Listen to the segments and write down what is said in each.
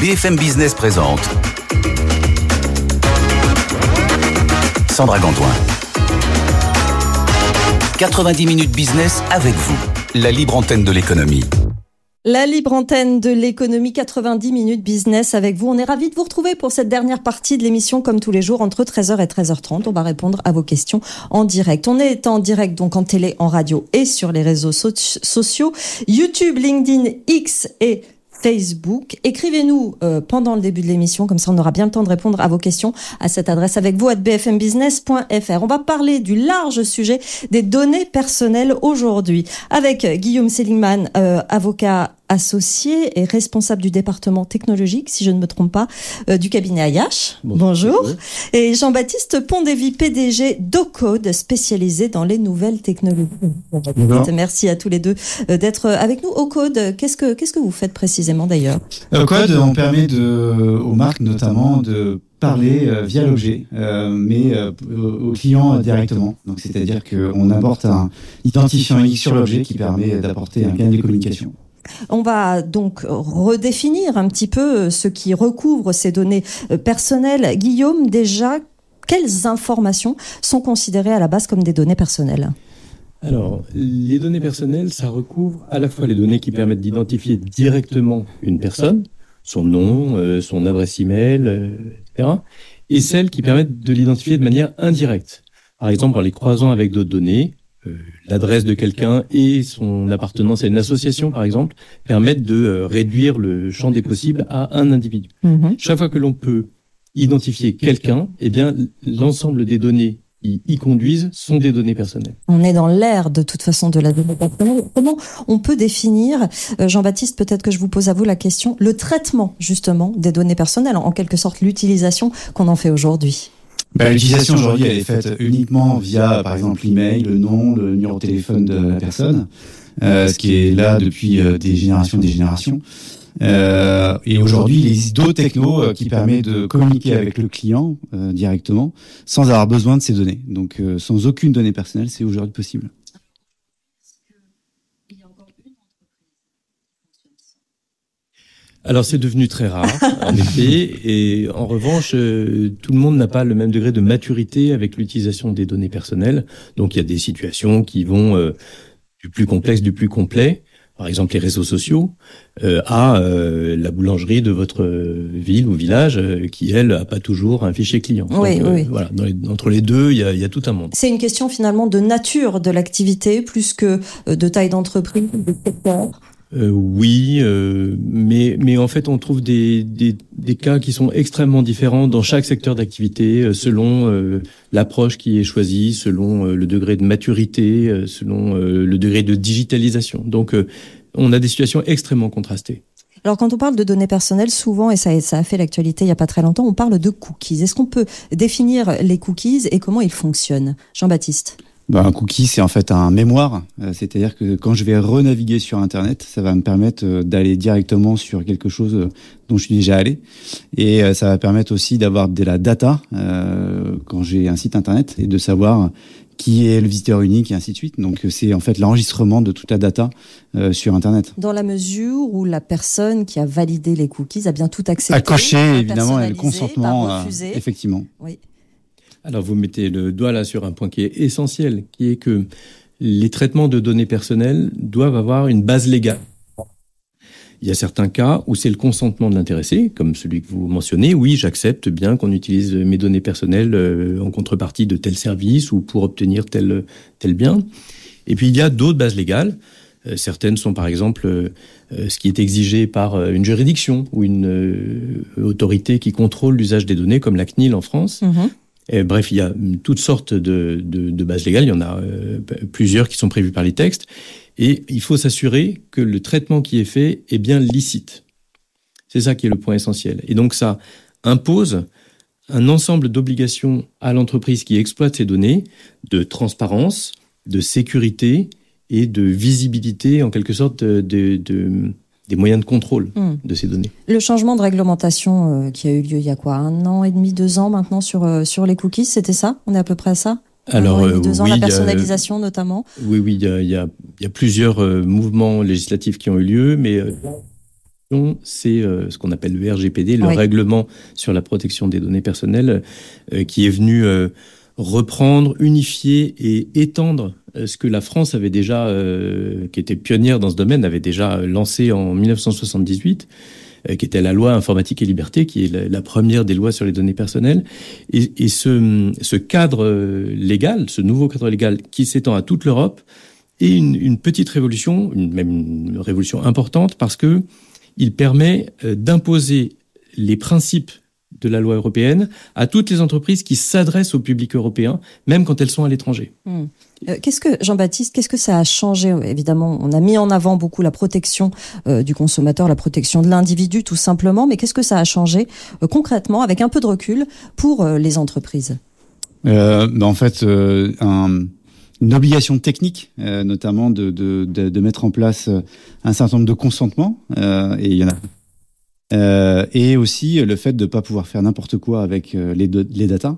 BFM Business présente Sandra Gantoin. 90 minutes business avec vous, la libre antenne de l'économie. La libre antenne de l'économie 90 minutes business avec vous. On est ravis de vous retrouver pour cette dernière partie de l'émission comme tous les jours entre 13h et 13h30. On va répondre à vos questions en direct. On est en direct donc en télé, en radio et sur les réseaux sociaux. YouTube, LinkedIn, X et Facebook. Écrivez-nous euh, pendant le début de l'émission, comme ça on aura bien le temps de répondre à vos questions à cette adresse avec vous à bfmbusiness.fr. On va parler du large sujet des données personnelles aujourd'hui avec Guillaume Seligman, euh, avocat associé et responsable du département technologique, si je ne me trompe pas, euh, du cabinet Ayash. Bonjour. Et Jean-Baptiste Pondévy, PDG d'Ocode, spécialisé dans les nouvelles technologies. Merci à tous les deux euh, d'être avec nous. Ocode, qu'est-ce que qu'est-ce que vous faites précisément d'ailleurs? Ocode, on permet de, aux marques notamment de parler euh, via l'objet, mais aux clients directement. Donc, c'est-à-dire qu'on apporte un identifiant unique sur l'objet qui permet d'apporter un gain de communication. On va donc redéfinir un petit peu ce qui recouvre ces données euh, personnelles. Guillaume, déjà, quelles informations sont considérées à la base comme des données personnelles? Alors, les données personnelles, ça recouvre à la fois les données qui permettent d'identifier directement une personne, son nom, euh, son adresse email, euh, etc., et celles qui permettent de l'identifier de manière indirecte. Par exemple, en les croisant avec d'autres données, euh, l'adresse de quelqu'un et son appartenance à une association, par exemple, permettent de euh, réduire le champ des possibles à un individu. Mhm. Chaque fois que l'on peut identifier quelqu'un, eh bien, l'ensemble des données qui y conduisent sont des données personnelles. On est dans l'ère de toute façon de la donnée personnelle. Comment on peut définir, euh, Jean-Baptiste, peut-être que je vous pose à vous la question, le traitement justement des données personnelles, en quelque sorte l'utilisation qu'on en fait aujourd'hui? Bah, L'utilisation aujourd'hui, elle est faite uniquement via, par exemple, l'email, le nom, le numéro de téléphone de la personne, euh, ce qui est là depuis euh, des générations et des générations. Euh, et aujourd'hui, il existe d'autres technos euh, qui permettent de communiquer avec le client euh, directement sans avoir besoin de ces données. Donc, sans aucune donnée personnelle, c'est aujourd'hui possible. Alors c'est devenu très rare, en effet, et en revanche, euh, tout le monde n'a pas le même degré de maturité avec l'utilisation des données personnelles. Donc il y a des situations qui vont euh, du plus complexe, du plus complet, par exemple les réseaux sociaux, euh, à la boulangerie de votre ville ou village, qui elle a pas toujours un fichier client. Oui, oui. Voilà, entre les deux, il y a, y a, tout un monde. C'est une question finalement de nature de l'activité plus que de taille d'entreprise, de secteur. Euh, oui, euh, mais, mais en fait, on trouve des, des, des, cas qui sont extrêmement différents dans chaque secteur d'activité, euh, selon euh, l'approche qui est choisie, selon le degré de maturité, selon le degré de digitalisation. Donc, on a des situations extrêmement contrastées. Alors quand on parle de données personnelles, souvent, et ça, ça a fait l'actualité il n'y a pas très longtemps, on parle de cookies. Est-ce qu'on peut définir les cookies et comment ils fonctionnent? Jean-Baptiste bah, un cookie, c'est en fait un mémoire. Euh, c'est-à-dire que quand je vais renaviguer sur Internet, ça va me permettre euh, d'aller directement sur quelque chose euh, dont je suis déjà allé. Et ça va permettre aussi d'avoir de la data euh, quand j'ai un site Internet et de savoir qui est le visiteur unique et ainsi de suite. Donc c'est en fait l'enregistrement de toute la data euh, sur Internet. Dans la mesure où la personne qui a validé les cookies a bien tout accepté, a coché évidemment le consentement, effectivement. Oui. Alors vous mettez le doigt là sur un point qui est essentiel, qui est que les traitements de données personnelles doivent avoir une base légale. Il y a certains cas où c'est le consentement de l'intéressé, comme celui que vous mentionnez. Oui, j'accepte bien qu'on utilise mes données personnelles euh, en contrepartie de tel service ou pour obtenir tel, tel bien. Et puis il y a d'autres bases légales. Euh, certaines sont par exemple euh, ce qui est exigé par une juridiction ou une autorité qui contrôle l'usage des données, comme la CNIL en France. Bref, il y a toutes sortes de, bases légales. Il y en a euh, plusieurs qui sont prévues par les textes. Et il faut s'assurer que le traitement qui est fait est bien licite. C'est ça qui est le point essentiel. Et donc ça impose un ensemble d'obligations à l'entreprise qui exploite ces données, de transparence, de sécurité et de visibilité, en quelque sorte, de des moyens de contrôle hmm. de ces données. Le changement de réglementation euh, qui a eu lieu il y a quoi Un an et demi, deux ans maintenant sur, euh, sur les cookies, c'était ça? On est à peu près à ça? Alors, an deux ans, la personnalisation notamment? Oui, oui, il y a, il y a, il y a plusieurs euh, mouvements législatifs qui ont eu lieu, mais c'est euh, ce qu'on appelle le RGPD, le règlement sur la protection des données personnelles, euh, qui est venu euh, reprendre, unifier et étendre ce que la France avait déjà, qui était pionnière dans ce domaine, avait déjà lancé en 1978 qui était la loi informatique et liberté, qui est la, première des lois sur les données personnelles. Et, ce, cadre légal, ce nouveau cadre légal qui s'étend à toute l'Europe, est une, petite révolution, même une révolution importante, parce que il permet euh, d'imposer les principes de la loi européenne à toutes les entreprises qui s'adressent au public européen, même quand elles sont à l'étranger. Hmm. Euh, qu'est-ce que Jean-Baptiste, qu'est-ce que ça a changé? Évidemment, on a mis en avant beaucoup la protection euh, du consommateur, la protection de l'individu, tout simplement. Mais qu'est-ce que ça a changé concrètement, avec un peu de recul, pour les entreprises? Ben, En fait, un une obligation technique, euh, notamment de, de, de, de, mettre en place euh, un certain nombre de consentements, euh, et il y en a. Euh, et aussi le fait de ne pas pouvoir faire n'importe quoi avec les, les datas.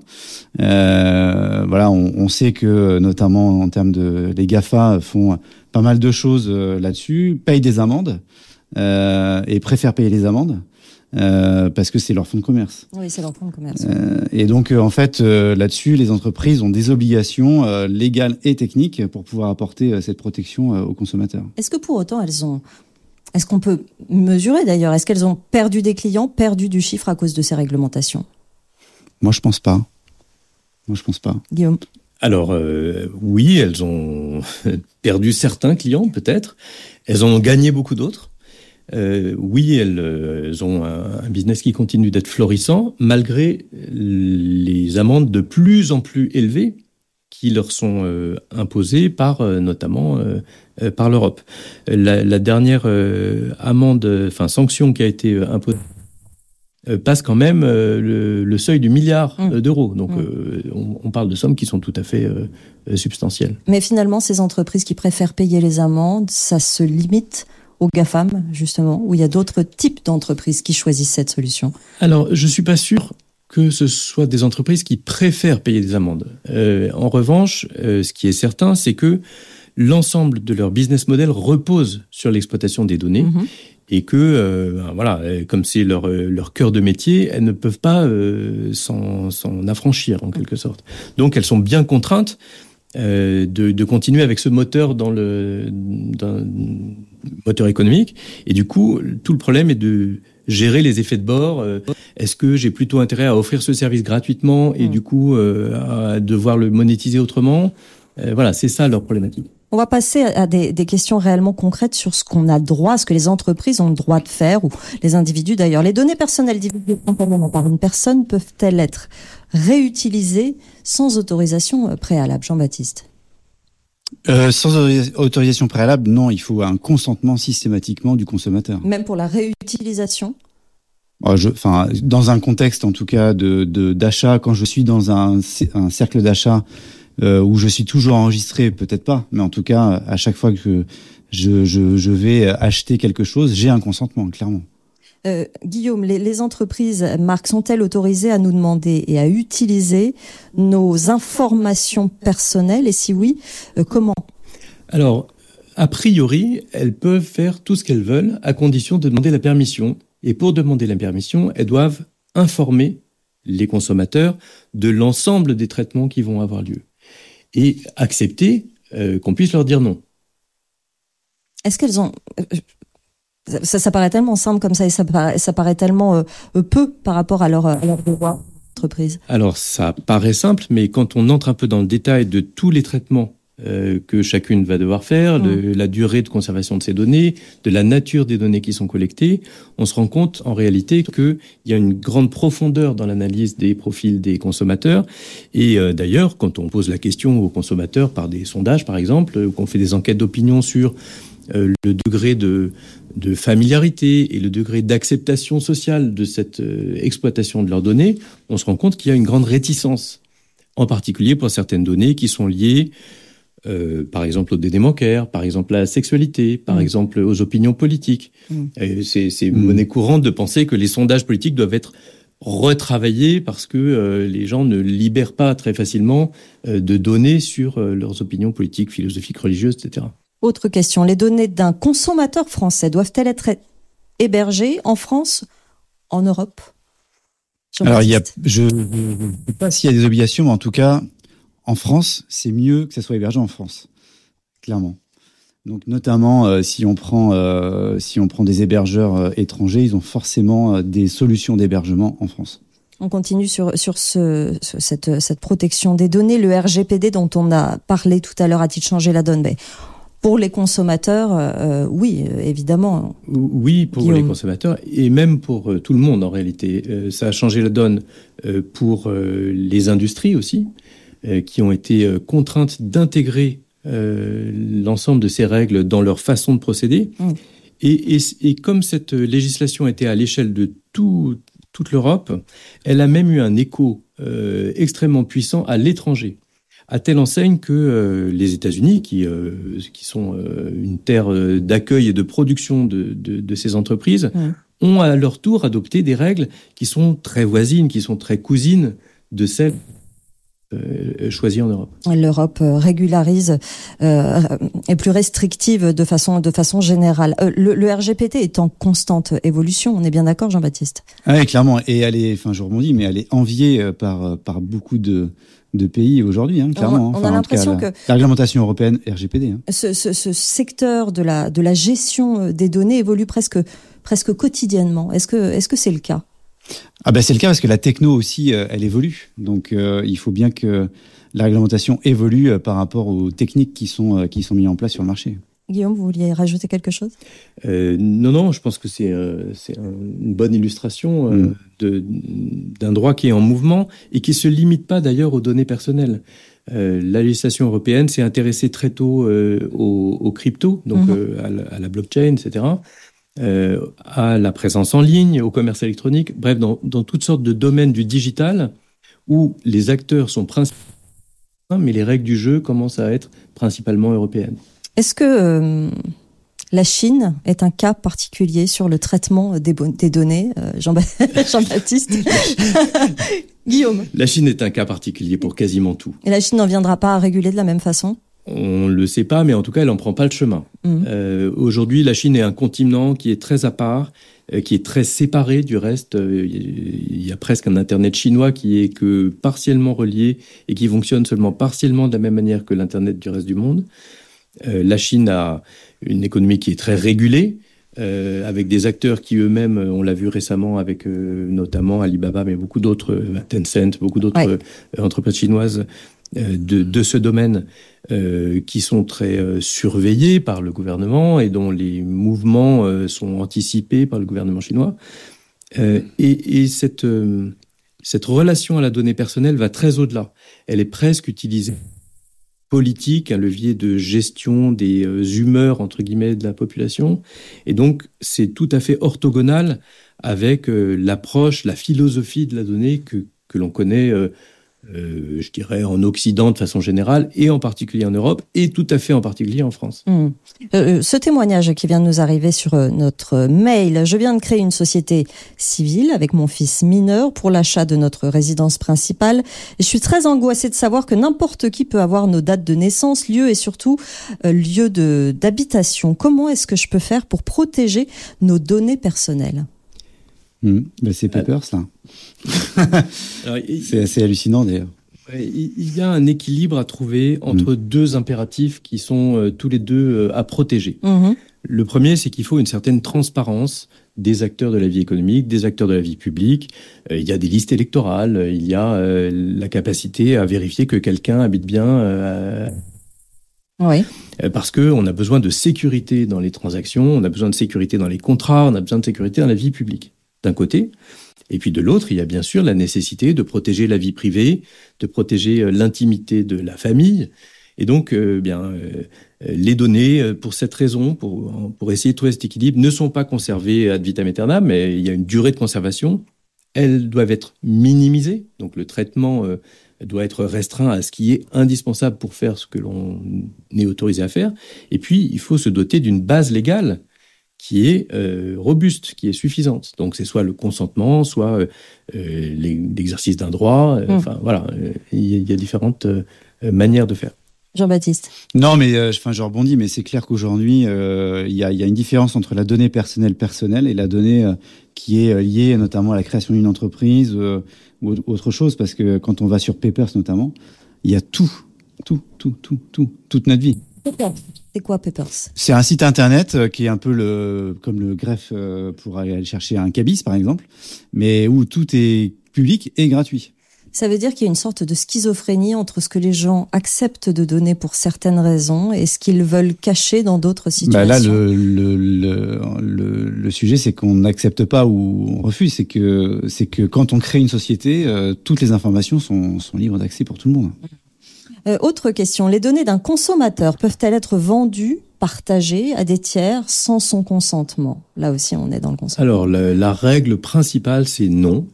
voilà, on, on, sait que notamment en termes de les Gafa font pas mal de choses là-dessus, payent des amendes et préfèrent payer les amendes. Euh, parce que c'est leur fonds de commerce. Oui, c'est leur fonds de commerce. Euh, et donc, euh, en fait, euh, là-dessus, les entreprises ont des obligations légales et techniques pour pouvoir apporter cette protection aux consommateurs. Est-ce que pour autant, elles ont... Est-ce qu'on peut mesurer d'ailleurs? Est-ce qu'elles ont perdu des clients, perdu du chiffre à cause de ces réglementations? Moi, je pense pas. Moi, je pense pas. Guillaume? Alors oui, elles ont perdu certains clients peut-être, elles en ont gagné beaucoup d'autres. Euh, oui, elles, euh, ont un, business qui continue d'être florissant, malgré les amendes de plus en plus élevées qui leur sont euh, imposées par notamment par l'Europe. La, dernière amende, enfin sanction qui a été imposée passe quand même le, seuil du milliard mmh. d'euros. Donc mmh. on, on, parle de sommes qui sont tout à fait substantielles. Mais finalement, ces entreprises qui préfèrent payer les amendes, ça se limite aux GAFAM, justement, où il y a d'autres types d'entreprises qui choisissent cette solution? Alors, je ne suis pas sûr que ce soit des entreprises qui préfèrent payer des amendes. Euh, en revanche, euh, ce qui est certain, c'est que l'ensemble de leur business model repose sur l'exploitation des données. Mm-hmm. Et que, euh, ben, voilà, comme c'est leur, leur cœur de métier, elles ne peuvent pas s'en affranchir, en quelque sorte. Donc, elles sont bien contraintes de, de, continuer avec ce moteur dans le, dans, moteur économique. Et du coup, tout le problème est de gérer les effets de bord. Euh, est-ce que j'ai plutôt intérêt à offrir ce service gratuitement et mm. du coup euh, à devoir le monétiser autrement? Euh, Voilà, c'est ça leur problématique. On va passer à des, des, questions réellement concrètes sur ce qu'on a droit, ce que les entreprises ont le droit de faire, ou les individus d'ailleurs. Les données personnelles divulguées par une personne peuvent-elles être réutilisées sans autorisation préalable? Jean-Baptiste euh, sans autorisation préalable, non, il faut un consentement systématiquement du consommateur. Même pour la réutilisation? Je, enfin, Dans un contexte, en tout cas, de d'achat, quand je suis dans un, un cercle d'achat euh, où je suis toujours enregistré, peut-être pas, mais en tout cas, à chaque fois que je, je, je vais acheter quelque chose, j'ai un consentement, clairement. Euh, Guillaume, les, entreprises, Marc, sont-elles autorisées à nous demander et à utiliser nos informations personnelles Et si oui, euh, comment Alors, a priori, elles peuvent faire tout ce qu'elles veulent à condition de demander la permission. Et pour demander la permission, elles doivent informer les consommateurs de l'ensemble des traitements qui vont avoir lieu et accepter euh, qu'on puisse leur dire non. Est-ce qu'elles ont ça, ça, paraît tellement simple comme ça et ça paraît, ça paraît tellement euh, euh, peu par rapport à leur, à leur devoir entreprise. Alors ça paraît simple, mais quand on entre un peu dans le détail de tous les traitements euh, que chacune va devoir faire, de mm. la durée de conservation de ces données, de la nature des données qui sont collectées, on se rend compte en réalité qu'il y a une grande profondeur dans l'analyse des profils des consommateurs. Et euh, d'ailleurs, quand on pose la question aux consommateurs par des sondages, par exemple, ou qu'on fait des enquêtes d'opinion sur euh, le degré de, de, familiarité et le degré d'acceptation sociale de cette euh, exploitation de leurs données, on se rend compte qu'il y a une grande réticence, en particulier pour certaines données qui sont liées, euh, par exemple, aux données bancaires, par exemple à la sexualité, par mmh. exemple aux opinions politiques. Mmh. C'est mmh. monnaie courante de penser que les sondages politiques doivent être retravaillés parce que euh, les gens ne libèrent pas très facilement de données sur leurs opinions politiques, philosophiques, religieuses, etc. Autre question, les données d'un consommateur français doivent-elles être hébergés en France, en Europe? Alors, il y a, je ne sais pas s'il y a des obligations, mais en tout cas, en France, c'est mieux que ça soit hébergé en France, clairement. Donc notamment euh, si on prend euh, si on prend des hébergeurs euh, étrangers, ils ont forcément des solutions d'hébergement en France. On continue sur, sur ce, cette, cette, protection des données. Le RGPD dont on a parlé tout à l'heure a-t-il changé la donne? Ben, Pour les consommateurs, oui, évidemment. Oui, pour les consommateurs et même pour tout le monde en réalité. ça a changé la donne pour les industries aussi, qui ont été contraintes d'intégrer euh, l'ensemble de ces règles dans leur façon de procéder. Mm. Et, et, et, comme cette législation était à l'échelle de tout, toute l'Europe, elle a même eu un écho euh, extrêmement puissant à l'étranger à telle enseigne que euh, les États-Unis, qui, euh, qui sont euh, une terre d'accueil et de production de, de, de ces entreprises, ont à leur tour adopté des règles qui sont très voisines, qui sont très cousines de celles euh, choisi en Europe. L'Europe régularise euh, est plus restrictive de façon de façon générale. Euh, le, le, RGPT est en constante évolution. On est bien d'accord, Jean-Baptiste? Ah Oui, clairement. Et elle est, enfin, je rebondis, mais elle est enviée par par beaucoup de de pays aujourd'hui, hein, clairement. On, on a l'impression que la réglementation européenne RGPD. Hein. Ce, ce, ce, secteur de la de la gestion des données évolue presque presque quotidiennement. Est-ce que est-ce que c'est le cas? Ah ben c'est le cas parce que la techno aussi, euh, elle évolue. Donc euh, il faut bien que la réglementation évolue euh, par rapport aux techniques qui sont, qui sont mises en place sur le marché. Guillaume, vous vouliez rajouter quelque chose? Euh, Non, non, je pense que c'est euh, une bonne illustration euh, mm. d'un droit qui est en mouvement et qui ne se limite pas d'ailleurs aux données personnelles. la législation européenne s'est intéressée très tôt aux, aux, cryptos, donc mm -hmm. à, la, à, la, blockchain, etc euh, à la présence en ligne, au commerce électronique, bref, dans, dans, toutes sortes de domaines du digital où les acteurs sont principalement, mais les règles du jeu commencent à être principalement européennes. Est-ce que euh, la Chine est un cas particulier sur le traitement des, des données, euh, Jean-Baptiste Guillaume La Chine est un cas particulier pour quasiment tout. Et la Chine n'en viendra pas à réguler de la même façon? On ne le sait pas, mais en tout cas, elle n'en prend pas le chemin. Mmh. Euh, Aujourd'hui, la Chine est un continent qui est très à part, euh, qui est très séparé du reste. Euh, il y a presque un Internet chinois qui est que partiellement relié et qui fonctionne seulement partiellement de la même manière que l'Internet du reste du monde. Euh, la Chine a une économie qui est très régulée. Euh, avec des acteurs qui eux-mêmes, on l'a vu récemment avec euh, notamment Alibaba, mais beaucoup d'autres, Tencent, beaucoup d'autres ouais. entreprises chinoises euh, de, de, ce domaine euh, qui sont très euh, surveillés par le gouvernement et dont les mouvements euh, sont anticipés par le gouvernement chinois. Euh, et, et cette, euh, cette relation à la donnée personnelle va très au-delà. Elle est presque utilisée politique, un levier de gestion des humeurs entre guillemets de la population. Et donc c'est tout à fait orthogonal avec l'approche, la philosophie de la donnée que, que l'on connaît euh, je dirais, en Occident de façon générale, et en particulier en Europe, et tout à fait en particulier en France. Mmh. Euh, ce témoignage qui vient de nous arriver sur euh, notre mail, je viens de créer une société civile avec mon fils mineur pour l'achat de notre résidence principale. Je suis très angoissée de savoir que n'importe qui peut avoir nos dates de naissance, lieu et surtout euh, lieu d'habitation. Comment est-ce que je peux faire pour protéger nos données personnelles? Mmh. Ben c'est pas peur, ça. c'est assez hallucinant, d'ailleurs. Il y a un équilibre à trouver entre mmh. deux impératifs qui sont euh, tous les deux euh, à protéger. Mmh. Le premier, c'est qu'il faut une certaine transparence des acteurs de la vie économique, des acteurs de la vie publique. Euh, il y a des listes électorales, il y a euh, la capacité à vérifier que quelqu'un habite bien. Euh, oui. Parce qu'on a besoin de sécurité dans les transactions, on a besoin de sécurité dans les contrats, on a besoin de sécurité dans la vie publique d'un côté. Et puis de l'autre, il y a bien sûr la nécessité de protéger la vie privée, de protéger euh, l'intimité de la famille. Et donc, euh, bien, euh, les données, pour cette raison, pour, pour essayer de trouver cet équilibre, ne sont pas conservées ad vitam aeternam, mais il y a une durée de conservation. Elles doivent être minimisées. Donc, le traitement doit être restreint à ce qui est indispensable pour faire ce que l'on est autorisé à faire. Et puis, il faut se doter d'une base légale qui est euh, robuste, qui est suffisante. Donc c'est soit le consentement, soit euh, l'exercice d'un droit. Euh, mmh. Enfin voilà, il y, y, a différentes euh, manières de faire. Jean-Baptiste. Non, mais euh, enfin, je rebondis, mais c'est clair qu'aujourd'hui, euh, il y, a, y, a, une différence entre la donnée personnelle personnelle et la donnée euh, qui est liée notamment à la création d'une entreprise ou autre chose, parce que quand on va sur Papers notamment, il y a tout, tout, tout, tout, tout, toute notre vie. C'est quoi Papers C'est un site internet qui est un peu le comme le greffe pour aller chercher un cabis par exemple, mais où tout est public et gratuit. Ça veut dire qu'il y a une sorte de schizophrénie entre ce que les gens acceptent de donner pour certaines raisons et ce qu'ils veulent cacher dans d'autres situations. Bah là, le, le, le, le sujet, c'est qu'on n'accepte pas ou on refuse. C'est que, c'est que quand on crée une société, euh, toutes les informations sont, sont libres d'accès pour tout le monde. Euh, autre question. Les données d'un consommateur peuvent-elles être vendues partagées à des tiers sans son consentement? Là aussi, on est dans le consentement. Alors, la, la règle principale, c'est non.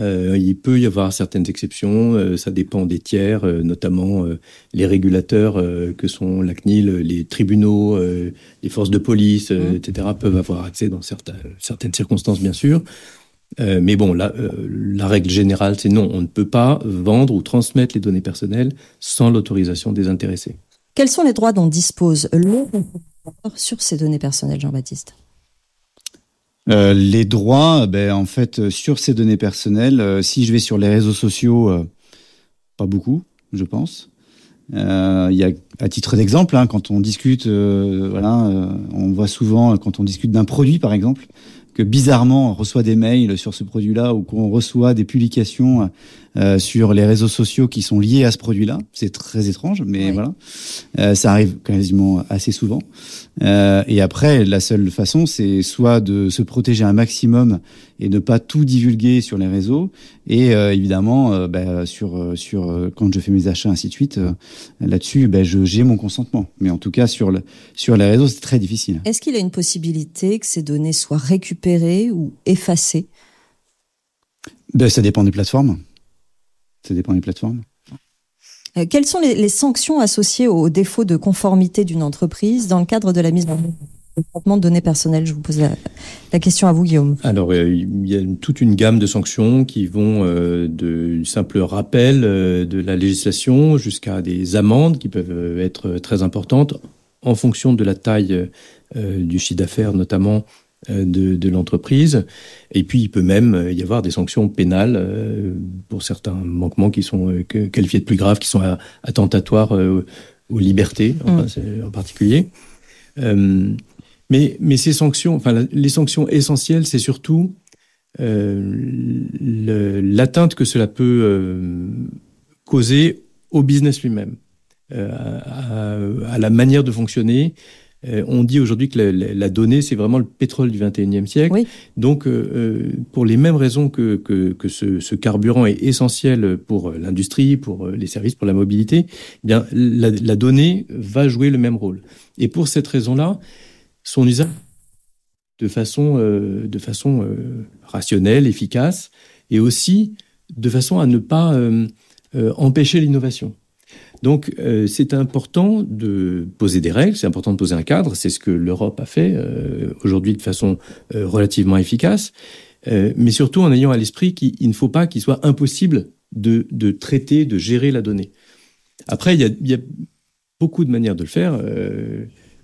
Euh, il peut y avoir certaines exceptions, euh, ça dépend des tiers, euh, notamment les régulateurs que sont la CNIL, les tribunaux, les forces de police, mmh. etc., peuvent avoir accès dans certaines circonstances, bien sûr. Mais bon, la, la règle générale, c'est non, on ne peut pas vendre ou transmettre les données personnelles sans l'autorisation des intéressés. Quels sont les droits dont dispose le sur ces données personnelles, Jean-Baptiste? Euh, les droits, ben, en fait, sur ces données personnelles, euh, si je vais sur les réseaux sociaux, euh, pas beaucoup, je pense. Il y a, à titre d'exemple, hein, quand on discute, voilà, on voit souvent quand on discute d'un produit, par exemple, que bizarrement on reçoit des mails sur ce produit-là ou qu'on reçoit des publications euh, sur les réseaux sociaux qui sont liés à ce produit-là. C'est très étrange, mais voilà, euh, ça arrive quasiment assez souvent. Euh, et après, la seule façon, c'est soit de se protéger un maximum et ne pas tout divulguer sur les réseaux, et euh, évidemment, euh, bah, sur sur quand je fais mes achats ainsi de suite, là-dessus, bah, j'ai mon consentement. Mais en tout cas, sur le sur les réseaux, c'est très difficile. Est-ce qu'il y a une possibilité que ces données soient récupérées ou effacées ben, ça dépend des plateformes. Ça dépend des plateformes. Euh, quelles sont les, les, sanctions associées au défaut de conformité d'une entreprise dans le cadre de la mise en traitement de données personnelles? Je vous pose la, la, question à vous, Guillaume. Alors, euh, il y a toute une gamme de sanctions qui vont euh, de simple rappel euh, de la législation jusqu'à des amendes qui peuvent être très importantes en fonction de la taille euh, du chiffre d'affaires, notamment euh, de, de l'entreprise. Et puis, il peut même y avoir des sanctions pénales euh, pour certains manquements qui sont euh, qualifiés de plus graves, qui sont attentatoires aux libertés, enfin, mm. en particulier. mais, mais ces sanctions, enfin, les sanctions essentielles, c'est surtout l'atteinte que cela peut causer au business lui-même, à, à, la manière de fonctionner euh, on dit aujourd'hui que la, la, donnée, c'est vraiment le pétrole du 21e siècle. Oui. Donc, euh, euh, pour les mêmes raisons que, que, que ce, ce, carburant est essentiel pour l'industrie, pour les services, pour la mobilité, eh bien, la, la, donnée va jouer le même rôle. Et pour cette raison-là, son usage de façon, euh, de façon rationnelle, efficace, et aussi de façon à ne pas empêcher l'innovation. Donc, euh, c'est important de poser des règles, c'est important de poser un cadre. C'est ce que l'Europe a fait euh, aujourd'hui de façon euh, relativement efficace, mais surtout en ayant à l'esprit qu'il ne faut pas qu'il soit impossible de, traiter, de gérer la donnée. Après, il y a, beaucoup de manières de le faire.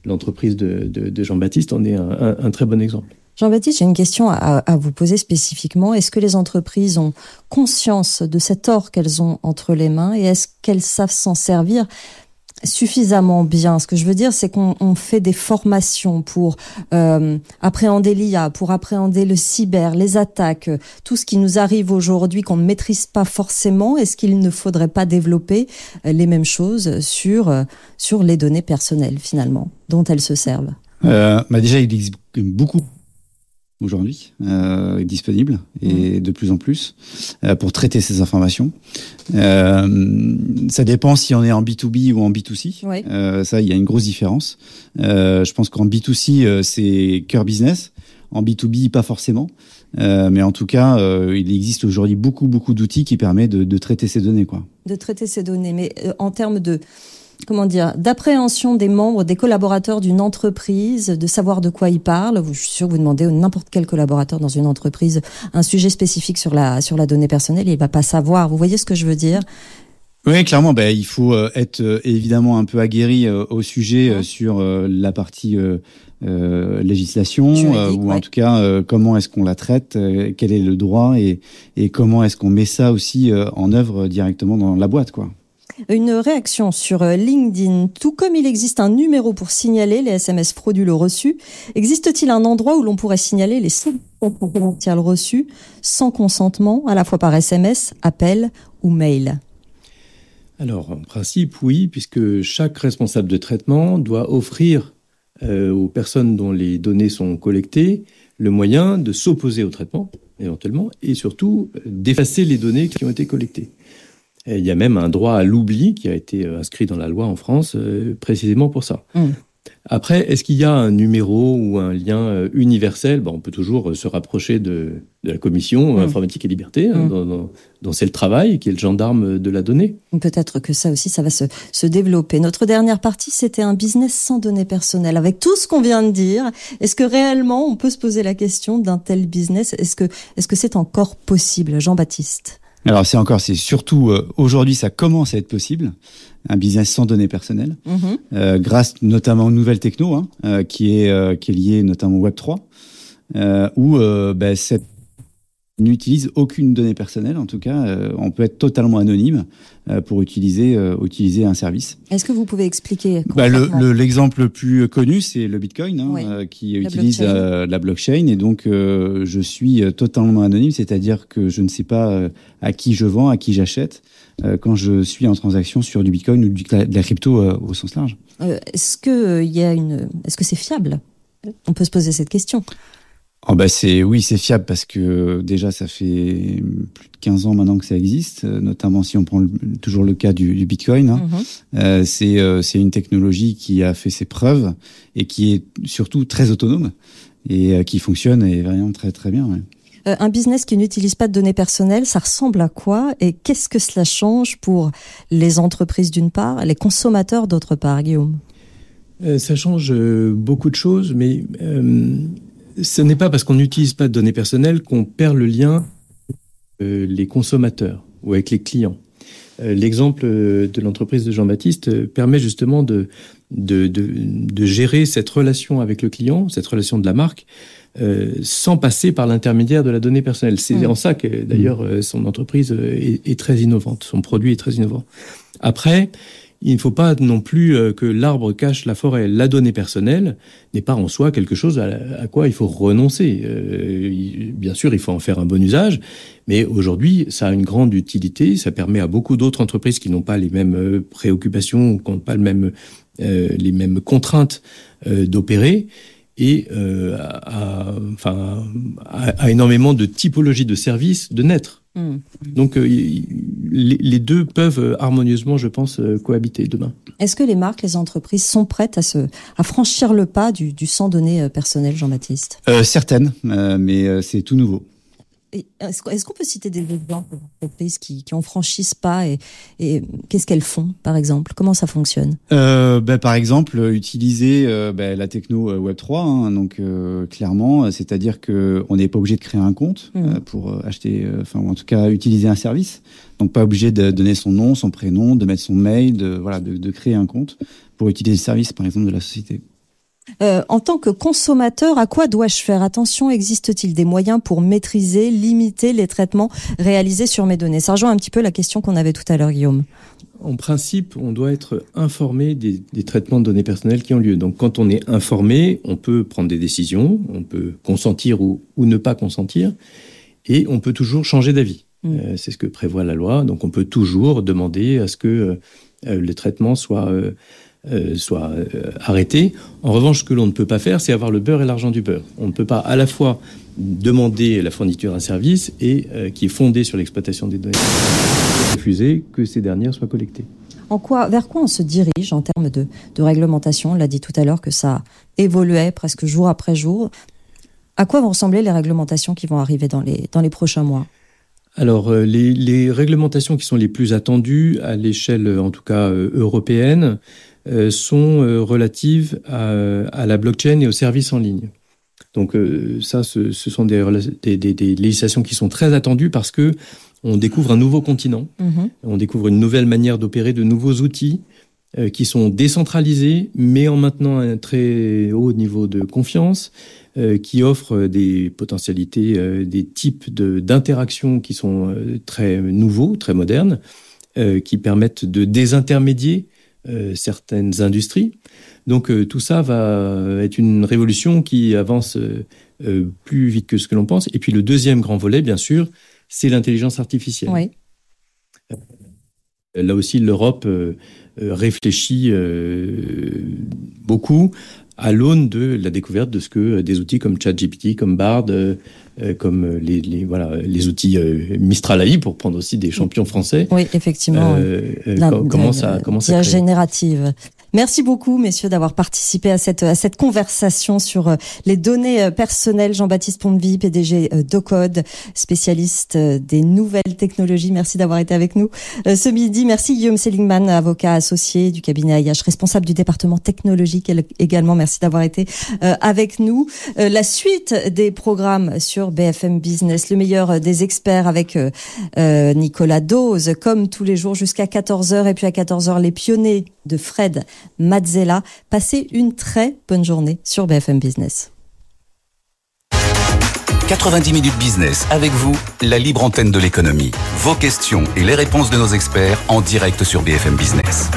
L'entreprise de, Jean-Baptiste en est un très bon exemple. Jean-Baptiste, j'ai une question à, vous poser spécifiquement. Est-ce que les entreprises ont conscience de cet or qu'elles ont entre les mains et est-ce qu'elles savent s'en servir suffisamment bien? Ce que je veux dire, c'est qu'on fait des formations pour euh, appréhender l'IA, pour appréhender le cyber, les attaques, tout ce qui nous arrive aujourd'hui qu'on ne maîtrise pas forcément. Est-ce qu'il ne faudrait pas développer euh, les mêmes choses sur, euh, sur les données personnelles, finalement, dont elles se servent? Bah Déjà, il existe beaucoup aujourd'hui euh, disponible et mmh. de plus en plus euh, pour traiter ces informations. Euh, ça dépend si on est en B2B ou en B2C. Oui. Euh, ça, il y a une grosse différence. Je pense qu'en B2C, euh, c'est cœur business. En B2B, pas forcément. mais en tout cas, il existe aujourd'hui beaucoup, beaucoup d'outils qui permettent de, de, traiter ces données. Quoi. De traiter ces données. Mais en termes de comment dire, d'appréhension des membres, des collaborateurs d'une entreprise, de savoir de quoi ils parlent. Je suis sûr que vous demandez à n'importe quel collaborateur dans une entreprise un sujet spécifique sur la, sur la donnée personnelle, il va pas savoir. Vous voyez ce que je veux dire? Oui, clairement, ben, il faut être évidemment un peu aguerri au sujet sur la partie législation ou en tout cas comment est-ce qu'on la traite, quel est le droit et, et comment est-ce qu'on met ça aussi en œuvre directement dans la boîte, quoi. Une réaction sur euh, LinkedIn. Tout comme il existe un numéro pour signaler les SMS frauduleux reçus, existe-t-il un endroit où l'on pourrait signaler les potentiels reçus sans consentement, à la fois par SMS, appel ou mail? Alors, en principe, oui, puisque chaque responsable de traitement doit offrir euh, aux personnes dont les données sont collectées le moyen de s'opposer au traitement, éventuellement, et surtout d'effacer les données qui ont été collectées. Il y a même un droit à l'oubli qui a été euh, inscrit dans la loi en France euh, précisément pour ça. Mm. Après, est-ce qu'il y a un numéro ou un lien euh, universel? Bon, On peut toujours se rapprocher de, la commission mm. informatique et liberté, hein, mm. dont, c'est le travail, qui est le gendarme de la donnée. Peut-être que ça aussi, ça va se, se développer. Notre dernière partie, c'était un business sans données personnelles. Avec tout ce qu'on vient de dire, est-ce que réellement on peut se poser la question d'un tel business? Est-ce que est-ce que c'est encore possible, Jean-Baptiste alors c'est encore, c'est surtout euh, aujourd'hui, ça commence à être possible, un business sans données personnelles, mhm. euh, grâce notamment aux nouvelles techno, hein, euh, qui est qui est lié notamment au Web 3, où bah, cette n'utilise aucune donnée personnelle. En tout cas, euh, on peut être totalement anonyme euh, pour utiliser euh, utiliser un service. Est-ce que vous pouvez expliquer bah, L'exemple le, plus connu, c'est le Bitcoin, hein, qui utilise la blockchain. Et donc, je suis totalement anonyme, c'est-à-dire que je ne sais pas à qui je vends, à qui j'achète quand je suis en transaction sur du Bitcoin ou de la crypto au sens large. est-ce que il y a une, est-ce que c'est fiable? On peut se poser cette question. Oh bah c'est oui, c'est fiable parce que déjà ça fait plus de 15 ans maintenant que ça existe, notamment si on prend toujours le cas du, Bitcoin. Hein. Mhm. Euh, c'est euh, c'est une technologie qui a fait ses preuves et qui est surtout très autonome et euh, qui fonctionne et vraiment très très bien. un business qui n'utilise pas de données personnelles, ça ressemble à quoi et qu'est-ce que cela change pour les entreprises d'une part, les consommateurs d'autre part, Guillaume? Ça change beaucoup de choses, mais ce n'est pas parce qu'on n'utilise pas de données personnelles qu'on perd le lien avec euh, les consommateurs ou avec les clients. Euh, l'exemple euh, de l'entreprise de Jean-Baptiste permet justement de, de, de, gérer cette relation avec le client, cette relation de la marque, sans passer par l'intermédiaire de la donnée personnelle. C'est mmh. en ça que d'ailleurs son entreprise est, est, très innovante, son produit est très innovant. Après, il ne faut pas non plus euh, que l'arbre cache la forêt. La donnée personnelle n'est pas en soi quelque chose à, quoi il faut renoncer. Euh, bien sûr, il faut en faire un bon usage, mais aujourd'hui, ça a une grande utilité. Ça permet à beaucoup d'autres entreprises qui n'ont pas les mêmes euh, préoccupations, qui n'ont pas les mêmes contraintes d'opérer et enfin, à, énormément de typologies de services de naître. Mmh. Donc euh, les, deux peuvent euh, harmonieusement, je pense, euh, cohabiter demain. Est-ce que les marques, les entreprises sont prêtes à, se, à franchir le pas du, du sans données personnelles, Jean-Baptiste? Certaines, mais c'est tout nouveau. Est-ce qu'on peut citer des exemples d'entreprises qui, qui en franchissent pas et, et qu'est-ce qu'elles font, par exemple? Comment ça fonctionne? Euh, ben, Par exemple, utiliser euh, ben, la techno euh, Web3, hein, donc euh, clairement, c'est-à-dire qu'on n'est pas obligé de créer un compte mmh. pour acheter, enfin, ou en tout cas utiliser un service. Donc pas obligé de donner son nom, son prénom, de mettre son mail, de, voilà, de, de créer un compte pour utiliser le service, par exemple, de la société. Euh, en tant que consommateur, à quoi dois-je faire attention? Existe-t-il des moyens pour maîtriser, limiter les traitements réalisés sur mes données? Ça rejoint un petit peu la question qu'on avait tout à l'heure, Guillaume. En principe, on doit être informé des, traitements de données personnelles qui ont lieu. Donc, quand on est informé, on peut prendre des décisions, on peut consentir ou, ne pas consentir, et on peut toujours changer d'avis. Mm. Euh, c'est ce que prévoit la loi. Donc, on peut toujours demander à ce que euh, le traitement soit euh, soit euh, arrêté. En revanche, ce que l'on ne peut pas faire, c'est avoir le beurre et l'argent du beurre. On ne peut pas à la fois demander la fourniture d'un service et euh, qui est fondé sur l'exploitation des données, refuser que ces dernières soient collectées. En quoi, vers quoi on se dirige en termes de, de réglementation? On l'a dit tout à l'heure que ça évoluait presque jour après jour. À quoi vont ressembler les réglementations qui vont arriver dans les, dans les prochains mois? Alors, les, les, réglementations qui sont les plus attendues à l'échelle, en tout cas européenne, sont euh, relatives à, la blockchain et aux services en ligne. Donc euh, ça, ce, sont des, des, législations qui sont très attendues parce que on découvre un nouveau continent, Mhm. on découvre une nouvelle manière d'opérer, de nouveaux outils euh, qui sont décentralisés, mais en maintenant un très haut niveau de confiance, euh, qui offrent des potentialités, euh, des types de- d'interactions qui sont euh, très nouveaux, très modernes, euh, qui permettent de désintermédier euh, certaines industries. Donc euh, tout ça va être une révolution qui avance euh, euh, plus vite que ce que l'on pense. Et puis le deuxième grand volet, bien sûr, c'est l'intelligence artificielle. Oui. Là aussi, l'Europe euh, euh, réfléchit euh, beaucoup à l'aune de la découverte de ce que des outils comme ChatGPT, comme Bard, euh, euh, comme les, les, voilà, les outils euh, Mistral AI, pour prendre aussi des champions français, Oui, effectivement. euh, euh, La- com- commence la- à, commence l'IA à créer. générative. Merci beaucoup, messieurs, d'avoir participé à cette, à cette conversation sur euh, les données euh, personnelles. Jean-Baptiste Pontevy, PDG euh, d'Ocode, spécialiste des nouvelles technologies. Merci d'avoir été avec nous ce midi. Merci Guillaume Seligman, avocat associé du cabinet IH, responsable du département technologique également. Merci d'avoir été avec nous. La suite des programmes sur BFM Business, le meilleur des experts avec Nicolas Dose, comme tous les jours jusqu'à 14h. Et puis à 14h, les pionniers de Fred Mazzella. Passez une très bonne journée sur BFM Business. 90 minutes business avec vous, la libre antenne de l'économie. Vos questions et les réponses de nos experts en direct sur BFM Business.